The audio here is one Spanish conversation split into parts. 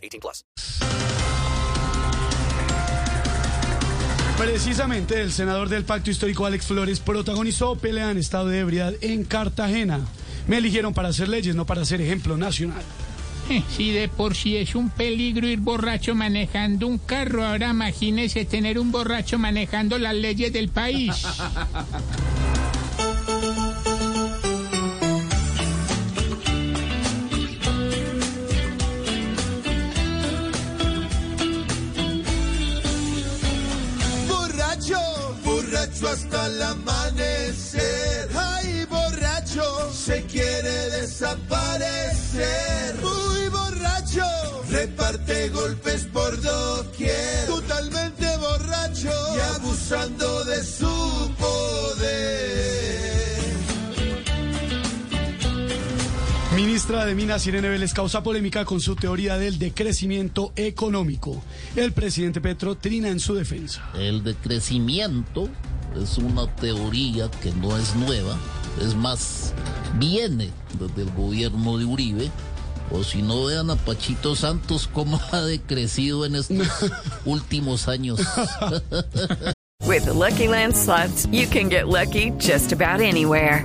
18 plus. Precisamente el senador del Pacto Histórico Alex Flores protagonizó pelea en estado de ebriedad en Cartagena. Me eligieron para hacer leyes, no para ser ejemplo nacional. Si de por sí es un peligro ir borracho manejando un carro, ahora imagínese tener un borracho manejando las leyes del país. borracho hasta el amanecer. Ay, borracho, se quiere desaparecer. Muy borracho, reparte golpes por doquier. Totalmente borracho y abusando de su poder. Ministra de Minas Irene Vélez causa polémica con su teoría del decrecimiento económico. El presidente Petro trina en su defensa. El decrecimiento es una teoría que no es nueva, es más, viene desde el gobierno de Uribe. O si no vean a Pachito Santos cómo ha decrecido en estos últimos años. With the Lucky Land slots, you can get lucky just about anywhere.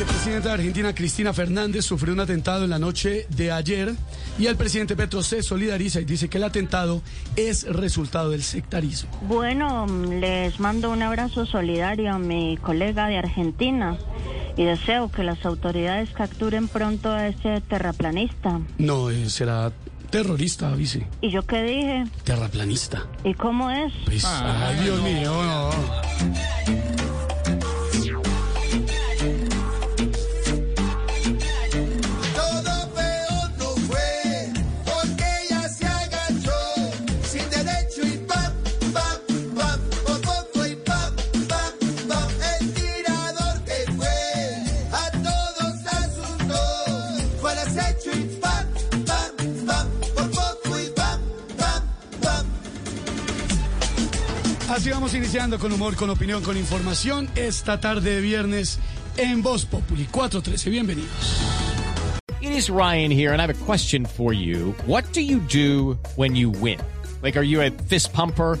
vicepresidenta de Argentina, Cristina Fernández, sufrió un atentado en la noche de ayer y el presidente Petro se solidariza y dice que el atentado es resultado del sectarismo. Bueno, les mando un abrazo solidario a mi colega de Argentina y deseo que las autoridades capturen pronto a ese terraplanista. No, eh, será terrorista, vice. ¿Y yo qué dije? Terraplanista. ¿Y cómo es? Pues, ay, Dios mío. no. Así vamos iniciando con humor, con opinión, con información esta tarde de viernes en Voz Populi 413. Bienvenidos. It is Ryan here, and I have a question for you. What do you do when you win? Like, are you a fist pumper?